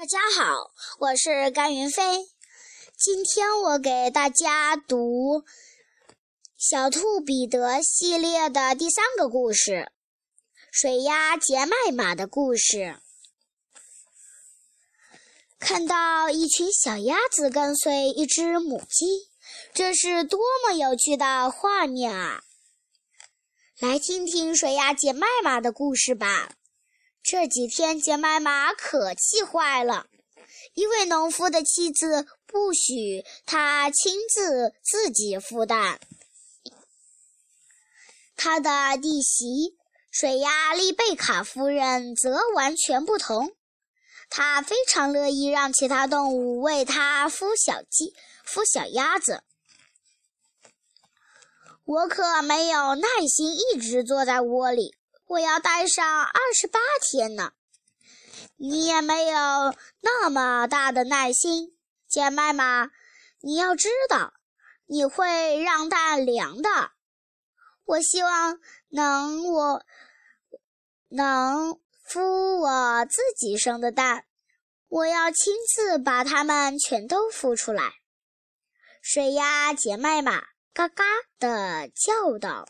大家好，我是甘云飞。今天我给大家读《小兔彼得》系列的第三个故事《水鸭杰麦马的故事》。看到一群小鸭子跟随一只母鸡，这是多么有趣的画面啊！来听听水鸭杰麦马的故事吧。这几天，杰麦马可气坏了。一位农夫的妻子不许他亲自自己孵蛋。他的弟媳水鸭丽贝卡夫人则完全不同。她非常乐意让其他动物为她孵小鸡、孵小鸭子。我可没有耐心一直坐在窝里。我要待上二十八天呢，你也没有那么大的耐心，杰麦马。你要知道，你会让蛋凉的。我希望能我能孵我自己生的蛋，我要亲自把它们全都孵出来。水鸭杰麦马嘎嘎地叫道。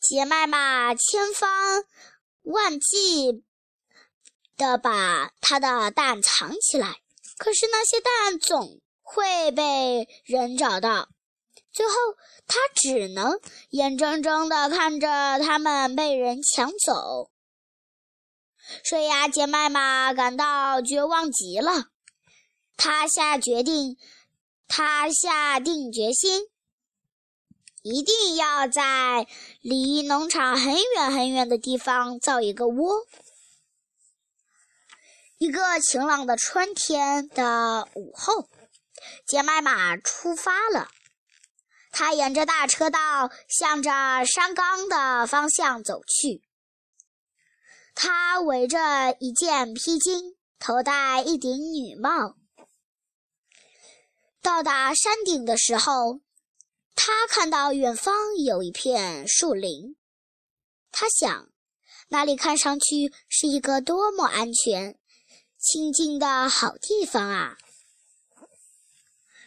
杰麦马千方万计地把他的蛋藏起来，可是那些蛋总会被人找到，最后他只能眼睁睁地看着它们被人抢走。水鸭杰麦马感到绝望极了，他下决定，他下定决心。一定要在离农场很远很远的地方造一个窝。一个晴朗的春天的午后，杰麦马出发了。他沿着大车道向着山冈的方向走去。他围着一件披巾，头戴一顶女帽。到达山顶的时候。他看到远方有一片树林，他想，那里看上去是一个多么安全、清静的好地方啊！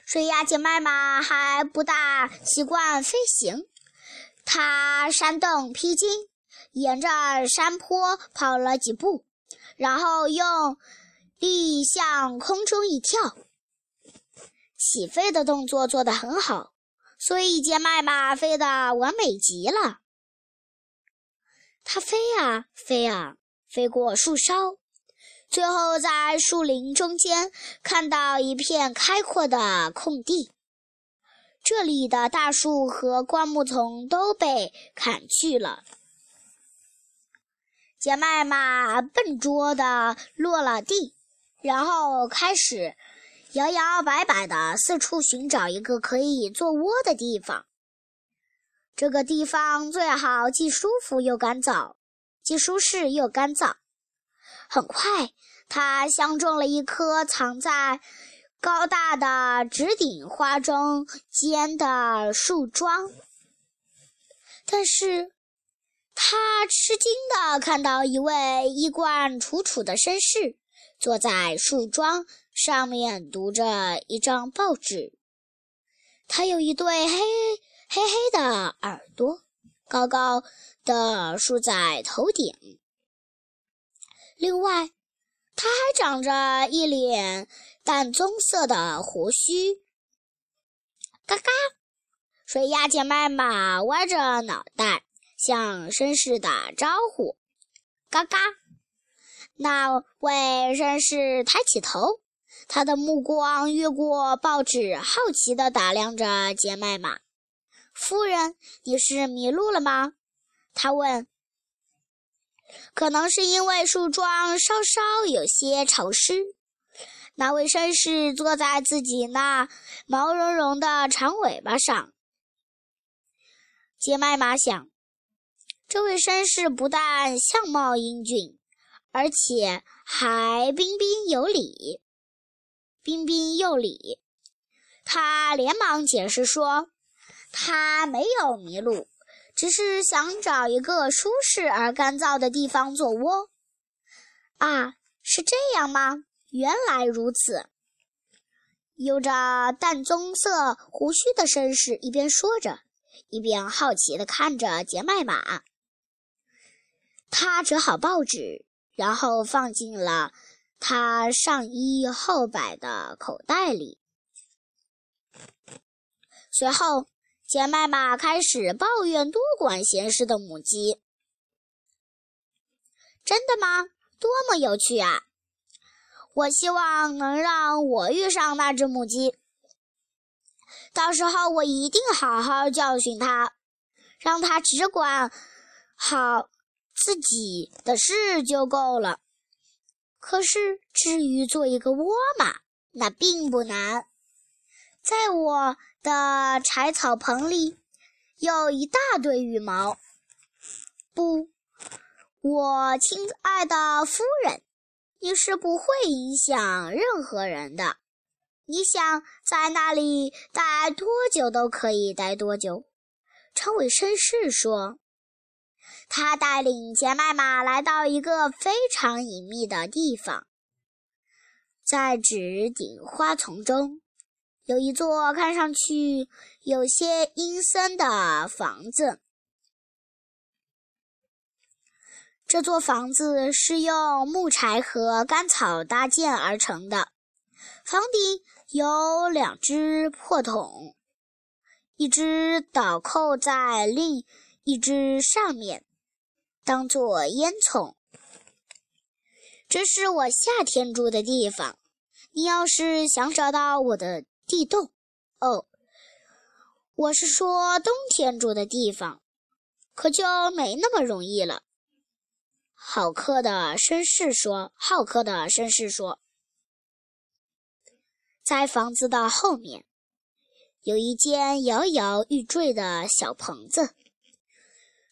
水鸭姐麦马还不大习惯飞行，他扇动披巾，沿着山坡跑了几步，然后用力向空中一跳，起飞的动作做得很好。所以，杰麦马飞得完美极了。它飞啊飞啊，飞过树梢，最后在树林中间看到一片开阔的空地。这里的大树和灌木丛都被砍去了。杰麦马笨拙地落了地，然后开始。摇摇摆摆地四处寻找一个可以做窝的地方。这个地方最好既舒服又干燥，既舒适又干燥。很快，他相中了一棵藏在高大的直顶花中间的树桩。但是，他吃惊地看到一位衣冠楚楚的绅士坐在树桩。上面读着一张报纸，他有一对黑黑黑的耳朵，高高的竖在头顶。另外，他还长着一脸淡棕色的胡须。嘎嘎，水鸭姐妹马歪着脑袋向绅士打招呼。嘎嘎，那位绅士抬起头。他的目光越过报纸，好奇地打量着杰麦玛。夫人，你是迷路了吗？他问。可能是因为树桩稍稍有些潮湿。那位绅士坐在自己那毛茸茸的长尾巴上。杰麦玛想，这位绅士不但相貌英俊，而且还彬彬有礼。彬彬有礼，他连忙解释说：“他没有迷路，只是想找一个舒适而干燥的地方做窝。”啊，是这样吗？原来如此。有着淡棕色胡须的绅士一边说着，一边好奇地看着杰麦玛。他折好报纸，然后放进了他上衣后摆的口袋里。随后，杰麦玛开始抱怨多管闲事的母鸡：“真的吗？多么有趣啊！我希望能让我遇上那只母鸡。到时候我一定好好教训它，让它只管好。”自己的事就够了。可是，至于做一个窝嘛，那并不难。在我的柴草棚里有一大堆羽毛。不，我亲爱的夫人，你是不会影响任何人的。你想在那里待多久都可以待多久。长尾绅士说。他带领杰麦玛来到一个非常隐秘的地方，在纸顶花丛中，有一座看上去有些阴森的房子。这座房子是用木柴和干草搭建而成的，房顶有两只破桶，一只倒扣在另一只上面。当做烟囱，这是我夏天住的地方。你要是想找到我的地洞，哦，我是说冬天住的地方，可就没那么容易了。好客的绅士说：“好客的绅士说，在房子的后面有一间摇摇欲坠的小棚子。”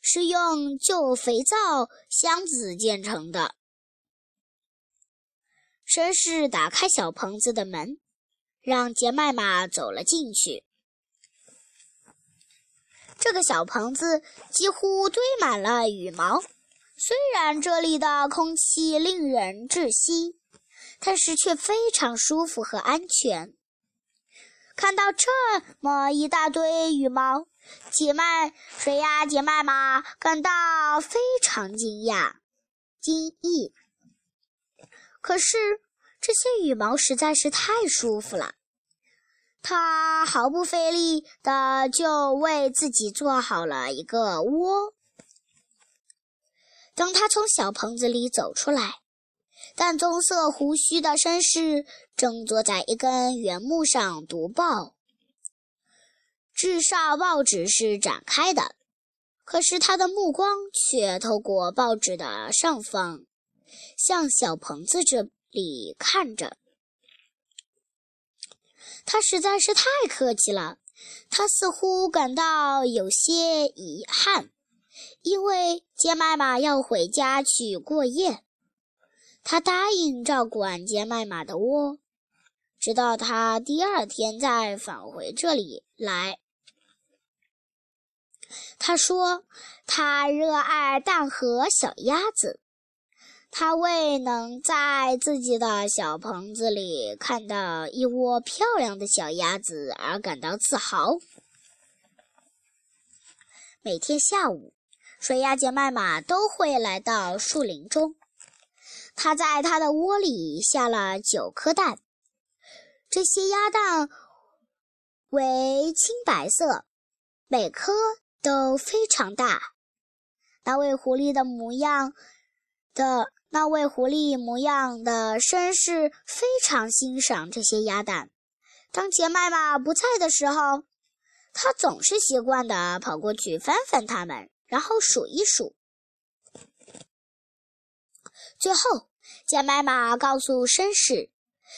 是用旧肥皂箱子建成的。绅士打开小棚子的门，让杰麦玛走了进去。这个小棚子几乎堆满了羽毛。虽然这里的空气令人窒息，但是却非常舒服和安全。看到这么一大堆羽毛。杰麦谁呀杰麦玛感到非常惊讶、惊异。可是这些羽毛实在是太舒服了，他毫不费力的就为自己做好了一个窝。当他从小棚子里走出来，淡棕色胡须的绅士正坐在一根原木上读报。至少报纸是展开的，可是他的目光却透过报纸的上方，向小棚子这里看着。他实在是太客气了，他似乎感到有些遗憾，因为杰麦玛要回家去过夜。他答应照管杰麦玛的窝，直到他第二天再返回这里来。他说：“他热爱蛋和小鸭子，他为能在自己的小棚子里看到一窝漂亮的小鸭子而感到自豪。”每天下午，水鸭杰麦玛都会来到树林中。他在他的窝里下了九颗蛋，这些鸭蛋为青白色，每颗。都非常大。那位狐狸的模样的那位狐狸模样的绅士非常欣赏这些鸭蛋。当杰麦玛不在的时候，他总是习惯的跑过去翻翻它们，然后数一数。最后，杰麦玛告诉绅士，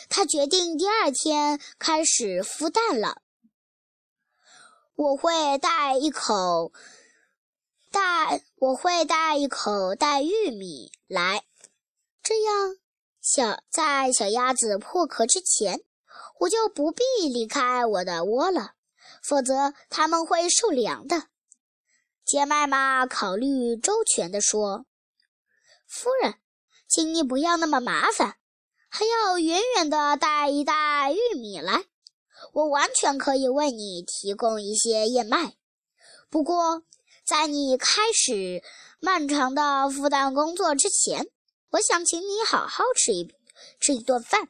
他决定第二天开始孵蛋了。我会带一口带，我会带一口带玉米来，这样小在小鸭子破壳之前，我就不必离开我的窝了，否则它们会受凉的。杰麦玛考虑周全地说：“夫人，请你不要那么麻烦，还要远远的带一袋玉米来。我完全可以为你提供一些燕麦。不过，在你开始漫长的复旦工作之前，我想请你好好吃一吃一顿饭。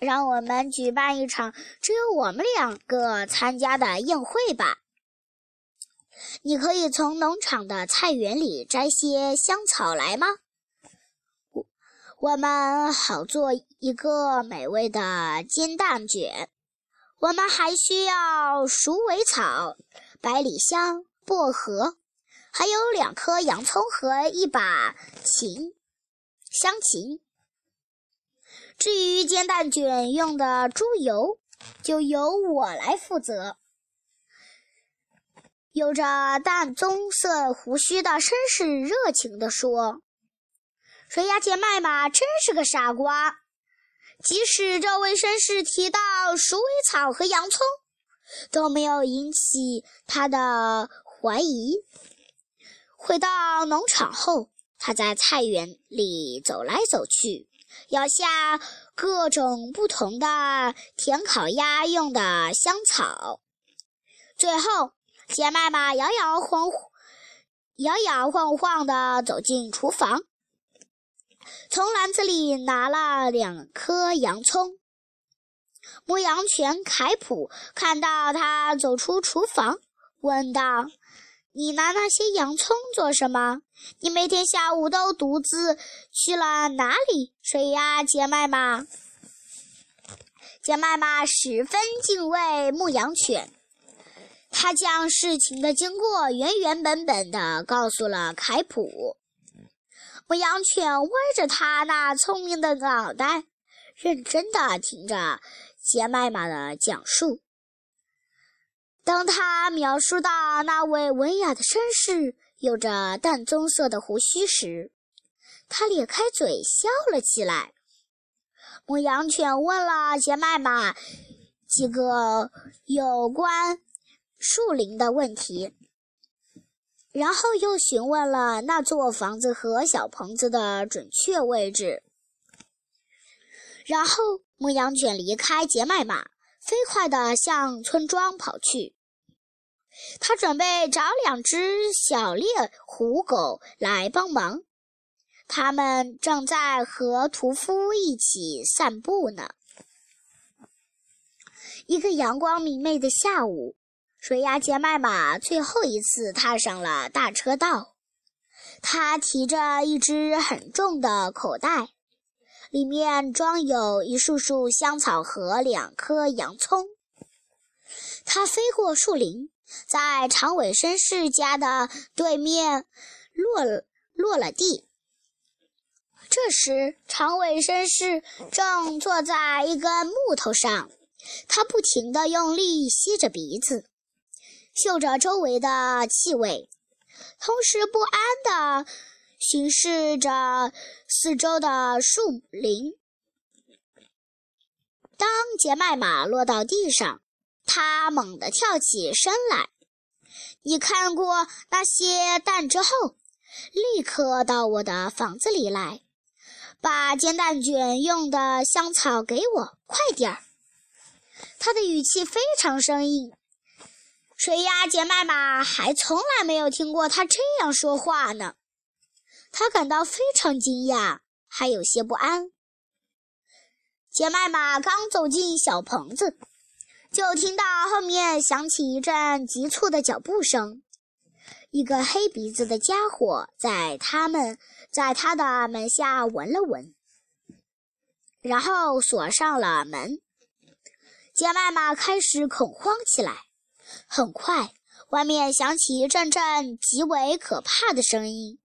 让我们举办一场只有我们两个参加的宴会吧。你可以从农场的菜园里摘些香草来吗？我我们好做一个美味的煎蛋卷。我们还需要鼠尾草、百里香、薄荷，还有两颗洋葱和一把琴香琴。至于煎蛋卷用的猪油，就由我来负责。有着淡棕色胡须的绅士热情地说：“水鸭姐麦嘛，真是个傻瓜。即使这位绅士提到鼠尾草和洋葱，都没有引起他的怀疑。”回到农场后，他在菜园里走来走去。咬下各种不同的甜烤鸭用的香草，最后，杰麦玛摇摇晃晃、摇摇晃晃地走进厨房，从篮子里拿了两颗洋葱。牧羊犬凯普看到他走出厨房，问道。你拿那些洋葱做什么？你每天下午都独自去了哪里？水呀杰麦玛，杰麦玛十分敬畏牧羊犬，他将事情的经过原原本本的告诉了凯普。牧羊犬歪着他那聪明的脑袋，认真的听着杰麦玛的讲述。当他描述到那位文雅的绅士有着淡棕色的胡须时，他咧开嘴笑了起来。牧羊犬问了杰麦玛几个有关树林的问题，然后又询问了那座房子和小棚子的准确位置。然后，牧羊犬离开杰麦玛。飞快地向村庄跑去。他准备找两只小猎狐狗来帮忙。他们正在和屠夫一起散步呢。一个阳光明媚的下午，水鸭杰麦马最后一次踏上了大车道。他提着一只很重的口袋。里面装有一束束香草和两颗洋葱。他飞过树林，在长尾绅士家的对面落落了地。这时，长尾绅士正坐在一根木头上，他不停地用力吸着鼻子，嗅着周围的气味，同时不安地。巡视着四周的树林。当杰麦马落到地上，他猛地跳起身来。你看过那些蛋之后，立刻到我的房子里来，把煎蛋卷用的香草给我，快点儿！他的语气非常生硬。水鸭杰麦玛还从来没有听过他这样说话呢。他感到非常惊讶，还有些不安。杰麦玛刚走进小棚子，就听到后面响起一阵急促的脚步声。一个黑鼻子的家伙在他们在他的门下闻了闻，然后锁上了门。杰麦玛开始恐慌起来。很快，外面响起一阵阵极为可怕的声音。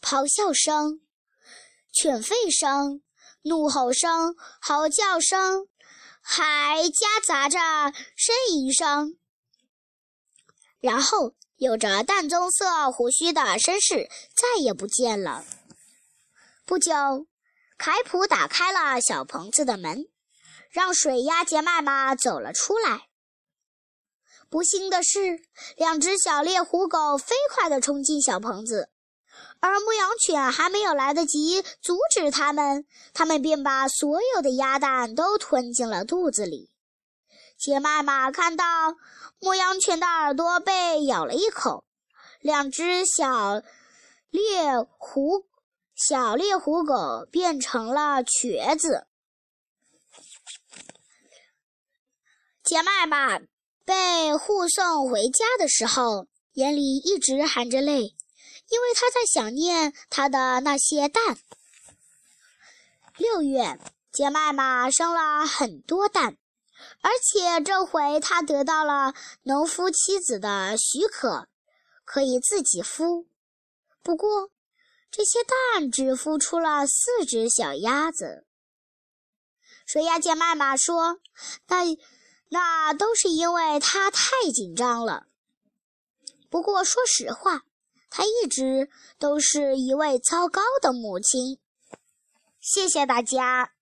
咆哮声、犬吠声、怒吼声、嚎叫声，还夹杂着呻吟声。然后，有着淡棕色胡须的绅士再也不见了。不久，凯普打开了小棚子的门，让水鸭杰麦玛走了出来。不幸的是，两只小猎狐狗飞快地冲进小棚子。而牧羊犬还没有来得及阻止它们，它们便把所有的鸭蛋都吞进了肚子里。杰麦玛看到牧羊犬的耳朵被咬了一口，两只小猎狐小猎狐狗变成了瘸子。杰麦玛被护送回家的时候，眼里一直含着泪。因为他在想念他的那些蛋。六月，杰麦玛生了很多蛋，而且这回他得到了农夫妻子的许可，可以自己孵。不过，这些蛋只孵出了四只小鸭子。水鸭杰麦玛说：“那那都是因为他太紧张了。”不过，说实话。他一直都是一位糟糕的母亲。谢谢大家。